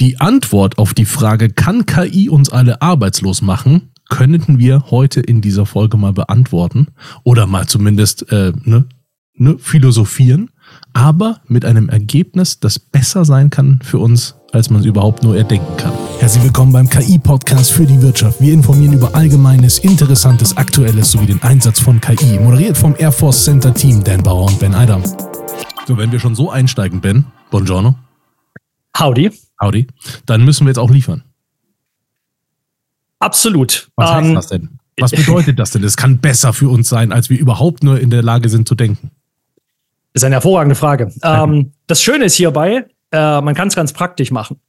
Die Antwort auf die Frage, kann KI uns alle arbeitslos machen, könnten wir heute in dieser Folge mal beantworten oder mal zumindest äh, ne, ne, philosophieren, aber mit einem Ergebnis, das besser sein kann für uns, als man es überhaupt nur erdenken kann. Herzlich willkommen beim KI-Podcast für die Wirtschaft. Wir informieren über Allgemeines, Interessantes, Aktuelles sowie den Einsatz von KI. Moderiert vom Air Force Center Team Dan Bauer und Ben Eidam. So, wenn wir schon so einsteigen, Ben, buongiorno. Howdy. Howdy. Dann müssen wir jetzt auch liefern. Absolut. Was heißt ähm, das denn? Was bedeutet das denn? Es kann besser für uns sein, als wir überhaupt nur in der Lage sind zu denken. Das ist eine hervorragende Frage. Ähm, das Schöne ist hierbei, äh, man kann es ganz praktisch machen.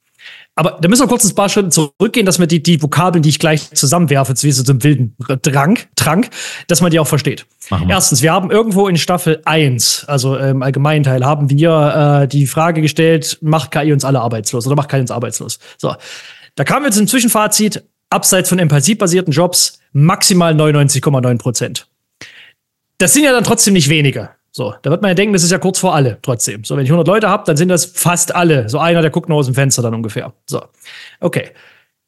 Aber da müssen wir kurz ein paar Schritte zurückgehen, dass man die, die Vokabeln, die ich gleich zusammenwerfe, wie so zum wilden Drang, Trank, dass man die auch versteht. Wir. Erstens, wir haben irgendwo in Staffel 1, also im allgemeinen Teil, haben wir äh, die Frage gestellt, macht KI uns alle arbeitslos oder macht KI uns arbeitslos? So. Da kamen wir zum Zwischenfazit, abseits von empathie-basierten Jobs, maximal 99,9 Prozent. Das sind ja dann trotzdem nicht wenige. So, da wird man ja denken, das ist ja kurz vor alle trotzdem. So, wenn ich 100 Leute habe, dann sind das fast alle. So einer, der guckt nur aus dem Fenster dann ungefähr. So, okay.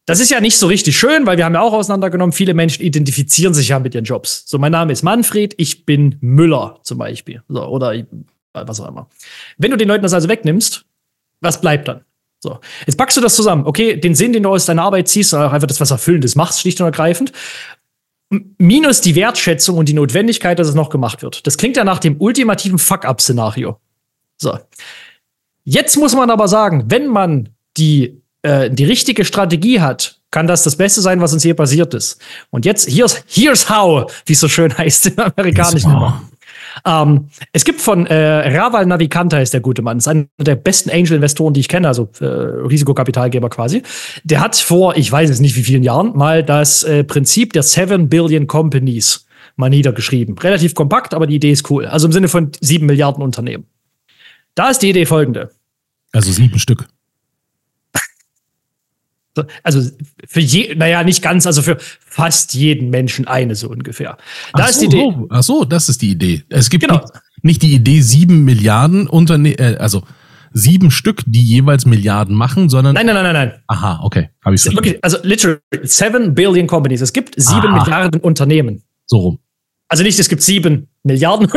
Das ist ja nicht so richtig schön, weil wir haben ja auch auseinandergenommen, viele Menschen identifizieren sich ja mit ihren Jobs. So, mein Name ist Manfred, ich bin Müller zum Beispiel. So, oder was auch immer. Wenn du den Leuten das also wegnimmst, was bleibt dann? So, jetzt packst du das zusammen. Okay, den Sinn, den du aus deiner Arbeit ziehst, einfach das, was Erfüllendes machst, schlicht und ergreifend minus die Wertschätzung und die Notwendigkeit, dass es noch gemacht wird. Das klingt ja nach dem ultimativen Fuck-up-Szenario. So. Jetzt muss man aber sagen, wenn man die, äh, die richtige Strategie hat, kann das das Beste sein, was uns hier passiert ist. Und jetzt, here's, here's how, wie es so schön heißt im amerikanischen. Ähm, es gibt von äh, Raval Navikanta ist der gute Mann, ist einer der besten Angel-Investoren, die ich kenne, also äh, Risikokapitalgeber quasi. Der hat vor, ich weiß es nicht wie vielen Jahren, mal das äh, Prinzip der Seven Billion Companies mal niedergeschrieben. Relativ kompakt, aber die Idee ist cool. Also im Sinne von sieben Milliarden Unternehmen. Da ist die Idee folgende. Also sieben Stück. Also für je, naja, nicht ganz, also für fast jeden Menschen eine so ungefähr. Da ach ist so, die Idee. Ach so, das ist die Idee. Es gibt genau. nicht, nicht die Idee, sieben Milliarden Unternehmen, äh, also sieben Stück, die jeweils Milliarden machen, sondern. Nein, nein, nein, nein, nein. Aha, okay. Habe ich Wirklich, also literally, seven billion companies. Es gibt sieben Aha. Milliarden Unternehmen. So rum. Also nicht, es gibt sieben Milliarden.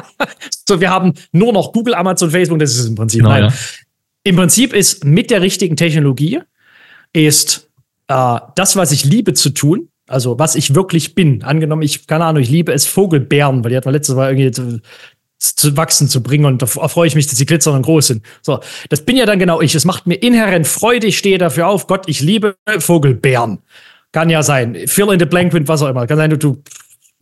so, wir haben nur noch Google, Amazon, Facebook, das ist im Prinzip. Genau, nein. Ja. Im Prinzip ist mit der richtigen Technologie ist äh, das, was ich liebe zu tun, also was ich wirklich bin. Angenommen, ich, keine Ahnung, ich liebe es Vogelbeeren, weil die hat man letztes Mal irgendwie zu, zu wachsen zu bringen und da freue ich mich, dass sie glitzern und groß sind. So, das bin ja dann genau ich. Es macht mir inhärent Freude, ich stehe dafür auf. Gott, ich liebe Vogelbeeren. Kann ja sein. Fill in the blank with was auch immer. Kann sein, du, du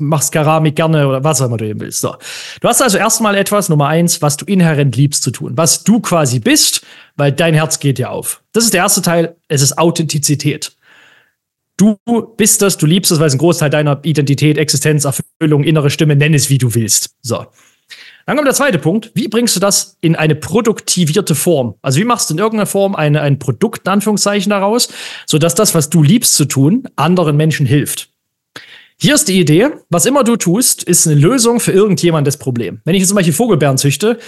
machst Keramik gerne oder was auch immer du eben willst. So. Du hast also erstmal etwas, Nummer eins, was du inhärent liebst zu tun, was du quasi bist, weil dein Herz geht ja auf. Das ist der erste Teil, es ist Authentizität. Du bist das, du liebst es, weil es ein Großteil deiner Identität, Existenz, Erfüllung, innere Stimme, nenn es wie du willst. So. Dann kommt der zweite Punkt. Wie bringst du das in eine produktivierte Form? Also wie machst du in irgendeiner Form eine, ein Produkt, in Anführungszeichen, daraus, sodass das, was du liebst zu tun, anderen Menschen hilft? Hier ist die Idee, was immer du tust, ist eine Lösung für irgendjemandes Problem. Wenn ich jetzt zum Beispiel Vogelbeeren züchte,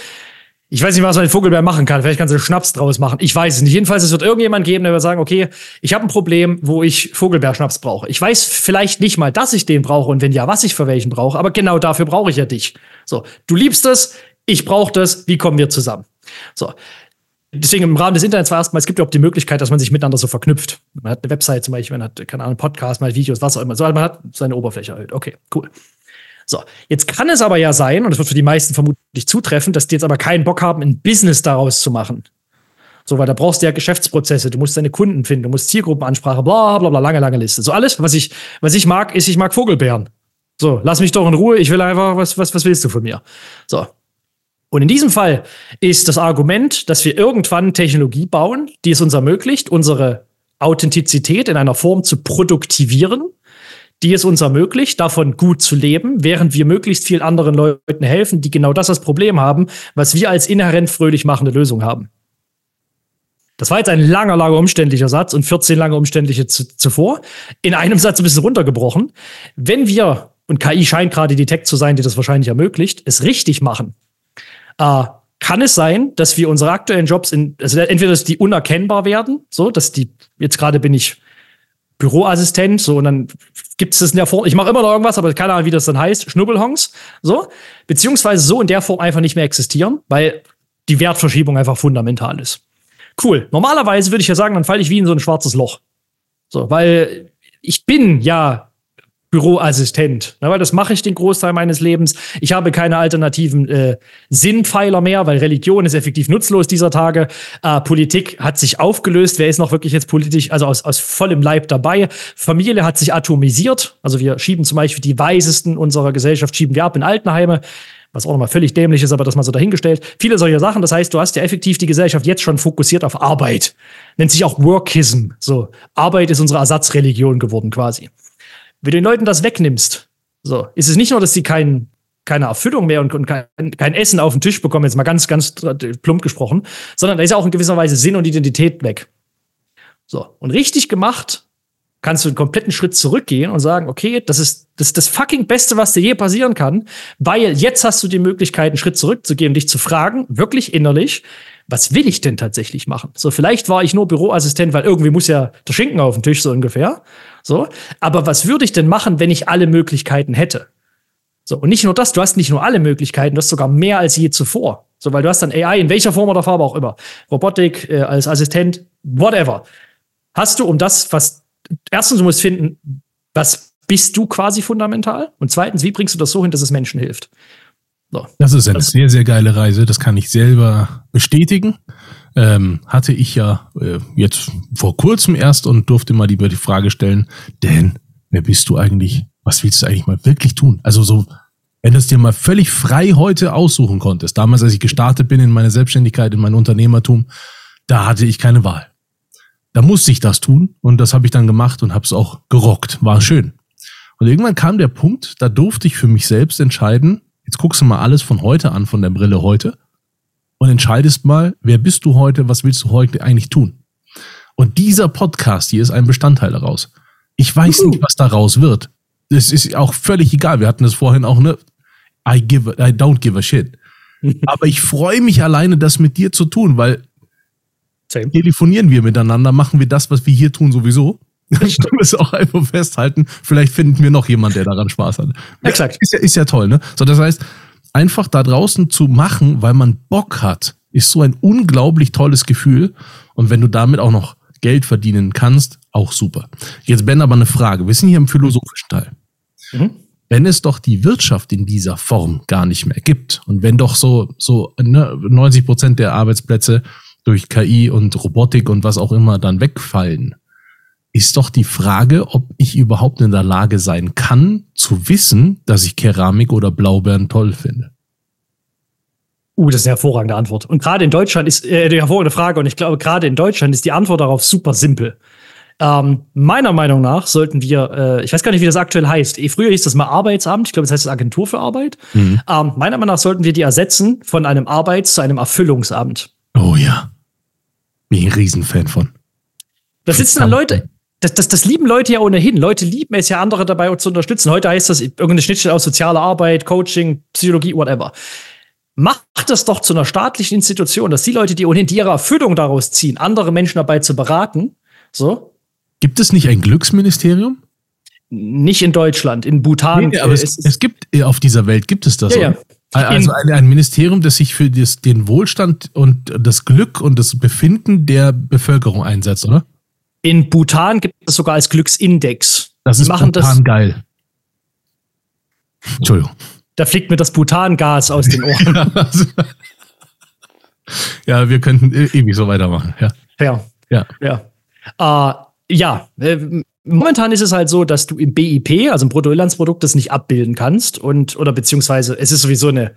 ich weiß nicht, was man mit Vogelbeeren machen kann. Vielleicht kannst du Schnaps draus machen. Ich weiß es nicht. Jedenfalls, es wird irgendjemand geben, der wird sagen, okay, ich habe ein Problem, wo ich Vogelbeerschnaps brauche. Ich weiß vielleicht nicht mal, dass ich den brauche und wenn ja, was ich für welchen brauche. Aber genau dafür brauche ich ja dich. So, du liebst es, ich brauche das. Wie kommen wir zusammen? So, deswegen im Rahmen des Internets war erstmal, es gibt überhaupt die Möglichkeit, dass man sich miteinander so verknüpft. Man hat eine Website zum Beispiel, man hat, keine Ahnung, Podcast, man hat Videos, was auch immer. So, man hat seine Oberfläche erhöht. Okay, cool. So, jetzt kann es aber ja sein, und das wird für die meisten vermutlich zutreffen, dass die jetzt aber keinen Bock haben, ein Business daraus zu machen. So, weil da brauchst du ja Geschäftsprozesse, du musst deine Kunden finden, du musst Zielgruppenansprache, bla bla bla, lange, lange Liste. So alles, was ich, was ich mag, ist, ich mag Vogelbeeren. So, lass mich doch in Ruhe, ich will einfach, was, was, was willst du von mir? So, und in diesem Fall ist das Argument, dass wir irgendwann Technologie bauen, die es uns ermöglicht, unsere Authentizität in einer Form zu produktivieren, die es uns ermöglicht, davon gut zu leben, während wir möglichst vielen anderen Leuten helfen, die genau das als Problem haben, was wir als inhärent fröhlich machende Lösung haben. Das war jetzt ein langer, langer, umständlicher Satz und 14 lange umständliche zuvor. In einem Satz ein bisschen runtergebrochen. Wenn wir, und KI scheint gerade die Tech zu sein, die das wahrscheinlich ermöglicht, es richtig machen, äh, kann es sein, dass wir unsere aktuellen Jobs in, also entweder dass die unerkennbar werden, so, dass die, jetzt gerade bin ich Büroassistent, so, und dann gibt es das in der Form, ich mache immer noch irgendwas, aber keine Ahnung, wie das dann heißt, Schnubbelhongs, so, beziehungsweise so in der Form einfach nicht mehr existieren, weil die Wertverschiebung einfach fundamental ist. Cool. Normalerweise würde ich ja sagen, dann falle ich wie in so ein schwarzes Loch. So, weil ich bin ja Büroassistent, ne, weil das mache ich den Großteil meines Lebens. Ich habe keine alternativen äh, Sinnpfeiler mehr, weil Religion ist effektiv nutzlos dieser Tage. Äh, Politik hat sich aufgelöst. Wer ist noch wirklich jetzt politisch, also aus, aus vollem Leib dabei? Familie hat sich atomisiert. Also wir schieben zum Beispiel die Weisesten unserer Gesellschaft schieben wir ab in Altenheime was auch nochmal völlig dämlich ist, aber das mal so dahingestellt. Viele solcher Sachen. Das heißt, du hast ja effektiv die Gesellschaft jetzt schon fokussiert auf Arbeit. Nennt sich auch Workism. So, Arbeit ist unsere Ersatzreligion geworden quasi. Wenn du den Leuten das wegnimmst, so, ist es nicht nur, dass sie kein, keine Erfüllung mehr und, und kein, kein, Essen auf den Tisch bekommen, jetzt mal ganz, ganz plump gesprochen, sondern da ist auch in gewisser Weise Sinn und Identität weg. So, und richtig gemacht kannst du einen kompletten Schritt zurückgehen und sagen, okay, das ist das, ist das fucking Beste, was dir je passieren kann, weil jetzt hast du die Möglichkeit, einen Schritt zurückzugehen, dich zu fragen, wirklich innerlich, was will ich denn tatsächlich machen? So, vielleicht war ich nur Büroassistent, weil irgendwie muss ja der Schinken auf dem Tisch, so ungefähr. So, aber was würde ich denn machen, wenn ich alle Möglichkeiten hätte? So, und nicht nur das, du hast nicht nur alle Möglichkeiten, du hast sogar mehr als je zuvor. So, weil du hast dann AI in welcher Form oder Farbe auch immer. Robotik, äh, als Assistent, whatever. Hast du um das, was erstens, du musst finden, was bist du quasi fundamental? Und zweitens, wie bringst du das so hin, dass es Menschen hilft? So. Das ist eine das sehr, sehr geile Reise. Das kann ich selber bestätigen. Ähm, hatte ich ja äh, jetzt vor kurzem erst und durfte mal die, die Frage stellen, denn wer bist du eigentlich? Was willst du eigentlich mal wirklich tun? Also so, wenn du es dir mal völlig frei heute aussuchen konntest, damals, als ich gestartet bin in meine Selbstständigkeit, in mein Unternehmertum, da hatte ich keine Wahl. Da musste ich das tun und das habe ich dann gemacht und habe es auch gerockt. War schön. Und irgendwann kam der Punkt, da durfte ich für mich selbst entscheiden, jetzt guckst du mal alles von heute an, von der Brille heute und entscheidest mal, wer bist du heute, was willst du heute eigentlich tun? Und dieser Podcast hier ist ein Bestandteil daraus. Ich weiß nicht, was daraus wird. Es ist auch völlig egal. Wir hatten es vorhin auch, ne? I give, I don't give a shit. Aber ich freue mich alleine, das mit dir zu tun, weil Same. telefonieren wir miteinander, machen wir das, was wir hier tun, sowieso. Das müssen auch einfach festhalten. Vielleicht finden wir noch jemand, der daran Spaß hat. Exakt. Ist ja, ist ja toll, ne? So, das heißt, einfach da draußen zu machen, weil man Bock hat, ist so ein unglaublich tolles Gefühl. Und wenn du damit auch noch Geld verdienen kannst, auch super. Jetzt Ben aber eine Frage. Wir sind hier im philosophischen Teil. Mhm. Wenn es doch die Wirtschaft in dieser Form gar nicht mehr gibt und wenn doch so, so ne, 90 Prozent der Arbeitsplätze durch KI und Robotik und was auch immer dann wegfallen, ist doch die Frage, ob ich überhaupt in der Lage sein kann, zu wissen, dass ich Keramik oder Blaubeeren toll finde. Uh, das ist eine hervorragende Antwort. Und gerade in Deutschland ist äh, die hervorragende Frage. Und ich glaube, gerade in Deutschland ist die Antwort darauf super simpel. Ähm, meiner Meinung nach sollten wir, äh, ich weiß gar nicht, wie das aktuell heißt. Eh, früher hieß das mal Arbeitsamt. Ich glaube, das heißt Agentur für Arbeit. Mhm. Ähm, meiner Meinung nach sollten wir die ersetzen von einem Arbeits- zu einem Erfüllungsamt. Oh ja. Bin ich ein Riesenfan von. Da sitzen dann Leute, das, das, das lieben Leute ja ohnehin. Leute lieben es ja, andere dabei zu unterstützen. Heute heißt das irgendeine Schnittstelle aus sozialer Arbeit, Coaching, Psychologie, whatever. Macht das doch zu einer staatlichen Institution, dass die Leute, die ohnehin die ihre Erfüllung daraus ziehen, andere Menschen dabei zu beraten. So. Gibt es nicht ein Glücksministerium? Nicht in Deutschland, in Bhutan. Nee, aber es, es, es, gibt auf dieser Welt gibt es das. Ja, ja. Also ein, ein, Ministerium, das sich für das, den Wohlstand und das Glück und das Befinden der Bevölkerung einsetzt, oder? In Bhutan gibt es sogar als Glücksindex. Das ist machen Bhutan das, geil. Entschuldigung. Da fliegt mir das Bhutan-Gas aus den Ohren. ja, wir könnten e-, ewig so weitermachen. Ja. Ja. Ja. Ja. Äh, ja. Äh, momentan ist es halt so, dass du im BIP, also im Bruttoinlandsprodukt, das nicht abbilden kannst und oder beziehungsweise es ist sowieso eine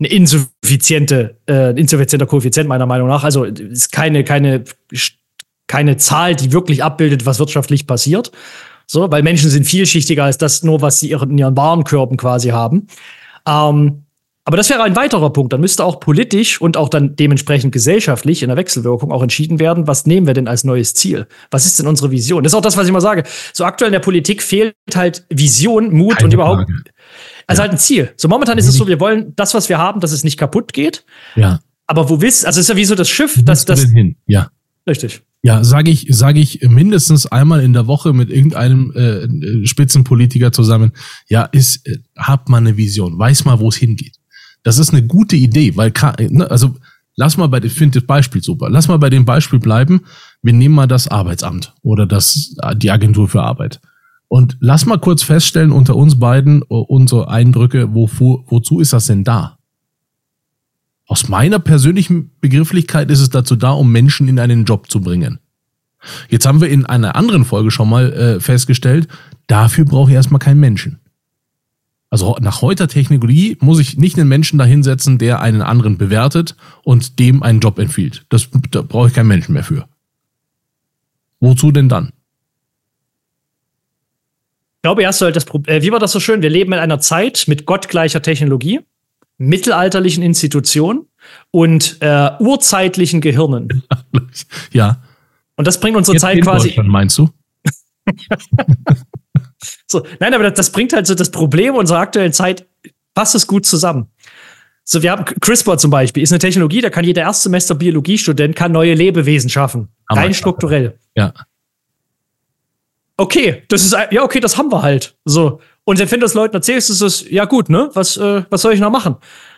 eine insuffiziente, äh, insuffizienter Koeffizient meiner Meinung nach. Also ist keine keine keine Zahl, die wirklich abbildet, was wirtschaftlich passiert. So, weil Menschen sind vielschichtiger als das nur, was sie in ihren Warenkörben quasi haben. Ähm, Aber das wäre ein weiterer Punkt. Dann müsste auch politisch und auch dann dementsprechend gesellschaftlich in der Wechselwirkung auch entschieden werden, was nehmen wir denn als neues Ziel? Was ist denn unsere Vision? Das ist auch das, was ich immer sage. So aktuell in der Politik fehlt halt Vision, Mut Keine und überhaupt. Frage. Also ja. halt ein Ziel. So momentan ist es so, wir wollen das, was wir haben, dass es nicht kaputt geht. Ja. Aber wo willst, also es ist ja wie so das Schiff, dass das. Hin? Ja. Richtig. Ja, sage ich, sage ich mindestens einmal in der Woche mit irgendeinem äh, Spitzenpolitiker zusammen. Ja, ist, äh, hab mal eine Vision, weiß mal, wo es hingeht. Das ist eine gute Idee, weil ne, also lass mal bei, ich finde das Beispiel super. Lass mal bei dem Beispiel bleiben. Wir nehmen mal das Arbeitsamt oder das die Agentur für Arbeit. Und lass mal kurz feststellen unter uns beiden äh, unsere Eindrücke, wofür, wozu ist das denn da? Aus meiner persönlichen Begrifflichkeit ist es dazu da, um Menschen in einen Job zu bringen. Jetzt haben wir in einer anderen Folge schon mal äh, festgestellt, dafür brauche ich erstmal keinen Menschen. Also nach heuter Technologie muss ich nicht einen Menschen dahinsetzen, der einen anderen bewertet und dem einen Job empfiehlt. Das, da brauche ich keinen Menschen mehr für. Wozu denn dann? Ich glaube, erst halt das Problem, äh, wie war das so schön? Wir leben in einer Zeit mit gottgleicher Technologie mittelalterlichen Institutionen und äh, urzeitlichen Gehirnen. ja. Und das bringt unsere Jetzt Zeit quasi. Meinst du? so, nein, aber das, das, bringt halt so das Problem unserer aktuellen Zeit, passt es gut zusammen. So, wir haben CRISPR zum Beispiel, ist eine Technologie, da kann jeder Erstsemester Biologiestudent kann neue Lebewesen schaffen. Aber rein strukturell. Ja. Okay, das ist, ja, okay, das haben wir halt. So. Und wenn du das Leuten erzählst, ist es, ja gut, ne? Was, äh, was soll ich noch machen?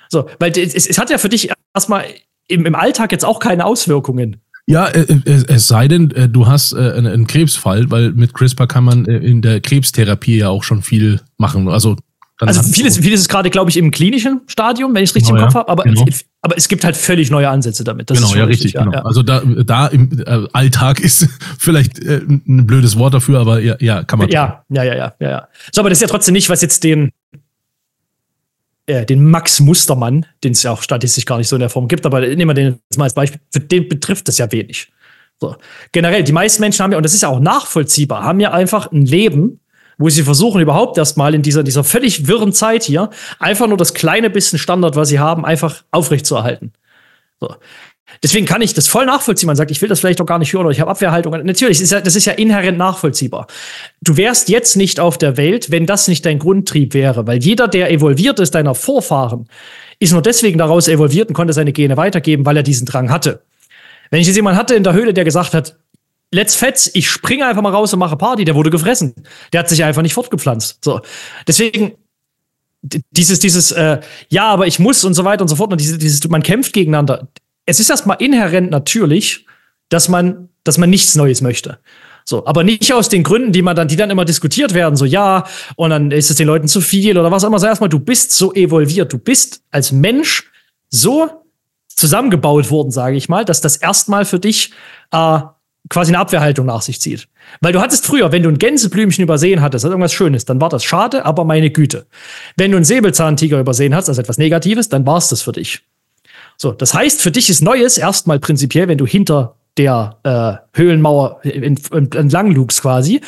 So, weil es, es hat ja für dich erstmal im, im Alltag jetzt auch keine Auswirkungen. Ja, äh, äh, es sei denn, äh, du hast einen Krebsfall, weil mit CRISPR kann man in der Krebstherapie ja auch schon viel machen. Also also vieles, vieles ist gerade, glaube ich, im klinischen Stadium, wenn ich es richtig genau, im Kopf ja, habe, aber, genau. es, aber es gibt halt völlig neue Ansätze damit. Das genau, ja, richtig, richtig genau. Ja. Also da, da im äh, Alltag ist vielleicht äh, ein blödes Wort dafür, aber ja, ja kann man. Ja, ja, ja, ja, ja, ja. So, aber das ist ja trotzdem nicht, was jetzt den, äh, den Max Mustermann, den es ja auch statistisch gar nicht so in der Form gibt, aber nehmen wir den jetzt mal als Beispiel, für den betrifft das ja wenig. So. Generell, die meisten Menschen haben ja, und das ist ja auch nachvollziehbar, haben ja einfach ein Leben, wo sie versuchen überhaupt erstmal in dieser, dieser völlig wirren Zeit hier einfach nur das kleine bisschen Standard, was sie haben, einfach aufrechtzuerhalten. So. Deswegen kann ich das voll nachvollziehen. Man sagt, ich will das vielleicht doch gar nicht hören oder ich habe Abwehrhaltung. Natürlich, ist ja, das ist ja inhärent nachvollziehbar. Du wärst jetzt nicht auf der Welt, wenn das nicht dein Grundtrieb wäre. Weil jeder, der evolviert ist, deiner Vorfahren, ist nur deswegen daraus evolviert und konnte seine Gene weitergeben, weil er diesen Drang hatte. Wenn ich jetzt jemanden hatte in der Höhle, der gesagt hat, let's fetz, ich springe einfach mal raus und mache Party, der wurde gefressen. Der hat sich einfach nicht fortgepflanzt. So. Deswegen, dieses, dieses, äh, ja, aber ich muss und so weiter und so fort, und dieses, dieses, man kämpft gegeneinander. Es ist erstmal inhärent natürlich, dass man, dass man nichts Neues möchte. So, aber nicht aus den Gründen, die man dann, die dann immer diskutiert werden, so ja, und dann ist es den Leuten zu viel oder was auch immer. So erstmal, du bist so evolviert, du bist als Mensch so zusammengebaut worden, sage ich mal, dass das erstmal für dich äh, quasi eine Abwehrhaltung nach sich zieht. Weil du hattest früher, wenn du ein Gänseblümchen übersehen hattest, also irgendwas Schönes, dann war das schade, aber meine Güte. Wenn du einen Säbelzahntiger übersehen hast, also etwas Negatives, dann war es das für dich. So, das heißt, für dich ist Neues erstmal prinzipiell, wenn du hinter der äh, Höhlenmauer entlang lugst quasi,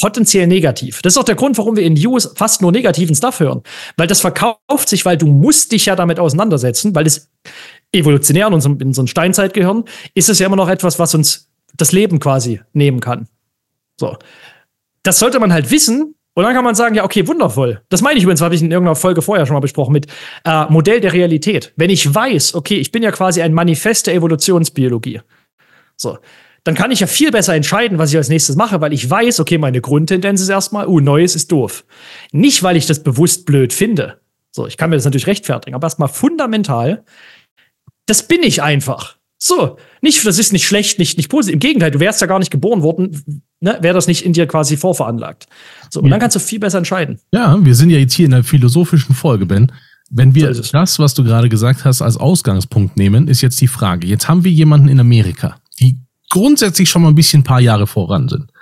potenziell negativ. Das ist auch der Grund, warum wir in News fast nur negativen Stuff hören. Weil das verkauft sich, weil du musst dich ja damit auseinandersetzen, weil es evolutionär in unserem, in unserem Steinzeitgehirn ist es ja immer noch etwas, was uns das Leben quasi nehmen kann. So. Das sollte man halt wissen. Und dann kann man sagen, ja, okay, wundervoll. Das meine ich übrigens, habe ich in irgendeiner Folge vorher schon mal besprochen mit äh, Modell der Realität. Wenn ich weiß, okay, ich bin ja quasi ein Manifest der Evolutionsbiologie. So. Dann kann ich ja viel besser entscheiden, was ich als nächstes mache, weil ich weiß, okay, meine Grundtendenz ist erstmal, uh, Neues ist doof. Nicht, weil ich das bewusst blöd finde. So, ich kann mir das natürlich rechtfertigen, aber erstmal fundamental, das bin ich einfach. So, nicht, das ist nicht schlecht, nicht, nicht positiv. Im Gegenteil, du wärst ja gar nicht geboren worden, ne, wäre das nicht in dir quasi vorveranlagt. So, und ja. dann kannst du viel besser entscheiden. Ja, wir sind ja jetzt hier in einer philosophischen Folge, Ben. Wenn wir so das, was du gerade gesagt hast, als Ausgangspunkt nehmen, ist jetzt die Frage. Jetzt haben wir jemanden in Amerika, die grundsätzlich schon mal ein bisschen ein paar Jahre voran sind.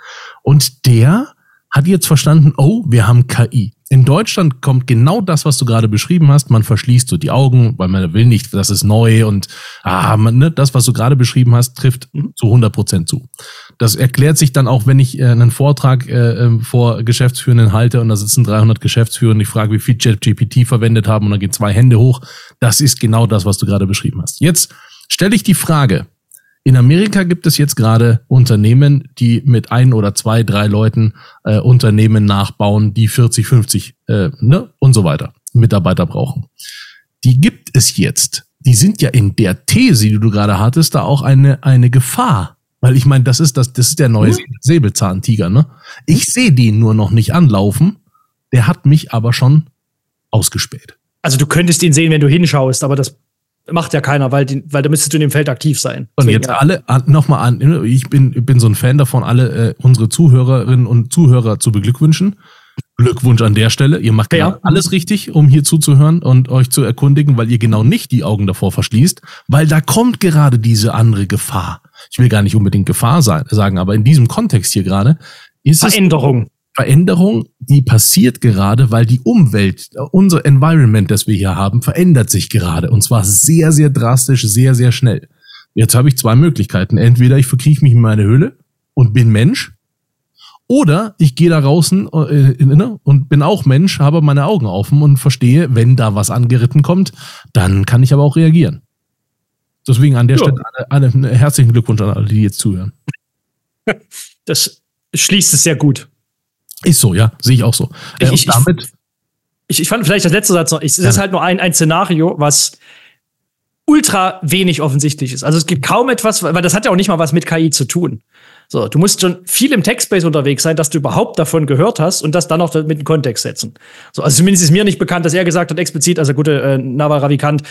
Und der hat jetzt verstanden, oh, wir haben KI. In Deutschland kommt genau das, was du gerade beschrieben hast. Man verschließt so die Augen, weil man will nicht, das ist neu und ah, man, ne, das, was du gerade beschrieben hast, trifft zu 100 Prozent zu. Das erklärt sich dann auch, wenn ich äh, einen Vortrag äh, ähm, vor Geschäftsführenden halte und da sitzen 300 Geschäftsführer und ich frage, wie viel ChatGPT verwendet haben und dann gehen zwei Hände hoch. Das ist genau das, was du gerade beschrieben hast. Jetzt stelle ich die Frage, in Amerika gibt es jetzt gerade Unternehmen, die mit ein oder zwei, drei Leuten äh, Unternehmen nachbauen, die 40, 50 äh, ne, und so weiter Mitarbeiter brauchen. Die gibt es jetzt. Die sind ja in der These, die du gerade hattest, da auch eine, eine Gefahr. Weil ich meine, das ist das, das ist der neue mhm. Säbelzahntiger, ne? Ich sehe den nur noch nicht anlaufen. Der hat mich aber schon ausgespäht. Also du könntest ihn sehen, wenn du hinschaust, aber das macht ja keiner, weil, die, weil da müsstest du in dem Feld aktiv sein. Und jetzt ja. alle nochmal an, ich bin, bin so ein Fan davon, alle äh, unsere Zuhörerinnen und Zuhörer zu beglückwünschen. Glückwunsch an der Stelle. Ihr macht ja. alles richtig, um hier zuzuhören und euch zu erkundigen, weil ihr genau nicht die Augen davor verschließt, weil da kommt gerade diese andere Gefahr. Ich will gar nicht unbedingt Gefahr sein, sagen, aber in diesem Kontext hier gerade ist Veränderung. Veränderung, die passiert gerade, weil die Umwelt, unser Environment, das wir hier haben, verändert sich gerade. Und zwar sehr, sehr drastisch, sehr, sehr schnell. Jetzt habe ich zwei Möglichkeiten. Entweder ich verkrieche mich in meine Höhle und bin Mensch, oder ich gehe da draußen äh, ne, und bin auch Mensch, habe meine Augen offen und verstehe, wenn da was angeritten kommt, dann kann ich aber auch reagieren. Deswegen an der ja. Stelle alle, alle, herzlichen Glückwunsch an alle, die jetzt zuhören. Das schließt es sehr gut. Ist so, ja, sehe ich auch so. Ich, äh, ich, damit ich, ich, fand vielleicht das letzte Satz noch, es ist halt nur ein, ein Szenario, was ultra wenig offensichtlich ist. Also es gibt kaum etwas, weil das hat ja auch nicht mal was mit KI zu tun. So, du musst schon viel im Textbase unterwegs sein, dass du überhaupt davon gehört hast und das dann auch mit dem Kontext setzen. So, also zumindest ist mir nicht bekannt, dass er gesagt hat, explizit, also gute äh, Naval Ravikant,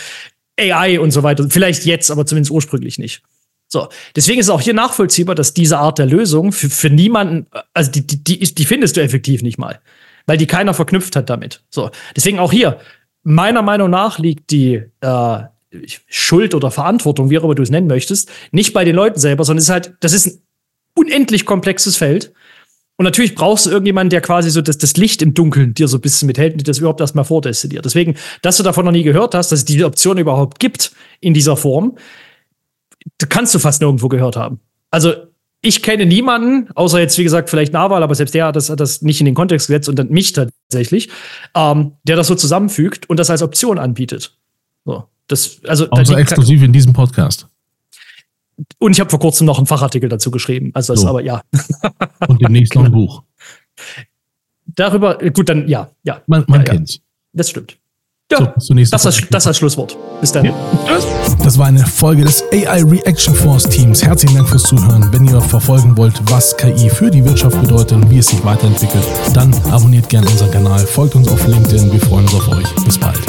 AI und so weiter. Vielleicht jetzt, aber zumindest ursprünglich nicht. So, deswegen ist es auch hier nachvollziehbar, dass diese Art der Lösung für, für niemanden, also die, die, die, die findest du effektiv nicht mal, weil die keiner verknüpft hat damit. So, deswegen auch hier, meiner Meinung nach liegt die äh, Schuld oder Verantwortung, wie auch immer du es nennen möchtest, nicht bei den Leuten selber, sondern es ist halt, das ist ein unendlich komplexes Feld. Und natürlich brauchst du irgendjemanden, der quasi so das, das Licht im Dunkeln dir so ein bisschen mithält und dir das überhaupt erstmal vordestilliert. Deswegen, dass du davon noch nie gehört hast, dass es diese Option überhaupt gibt in dieser Form, kannst du fast nirgendwo gehört haben. Also ich kenne niemanden, außer jetzt, wie gesagt, vielleicht Nawal, aber selbst der hat das, hat das nicht in den Kontext gesetzt und dann mich tatsächlich, ähm, der das so zusammenfügt und das als Option anbietet. So, das, also, außer exklusiv in diesem Podcast. Und ich habe vor kurzem noch einen Fachartikel dazu geschrieben. Also das so. aber ja. Und demnächst noch ein Buch. Darüber, gut, dann ja, ja. Man, man ja, kennt's. Ja. Das stimmt. Ja, so, das, als, das als Schlusswort. Bis dann. Ja. Das war eine Folge des AI Reaction Force Teams. Herzlichen Dank fürs Zuhören. Wenn ihr verfolgen wollt, was KI für die Wirtschaft bedeutet und wie es sich weiterentwickelt, dann abonniert gerne unseren Kanal, folgt uns auf LinkedIn. Wir freuen uns auf euch. Bis bald.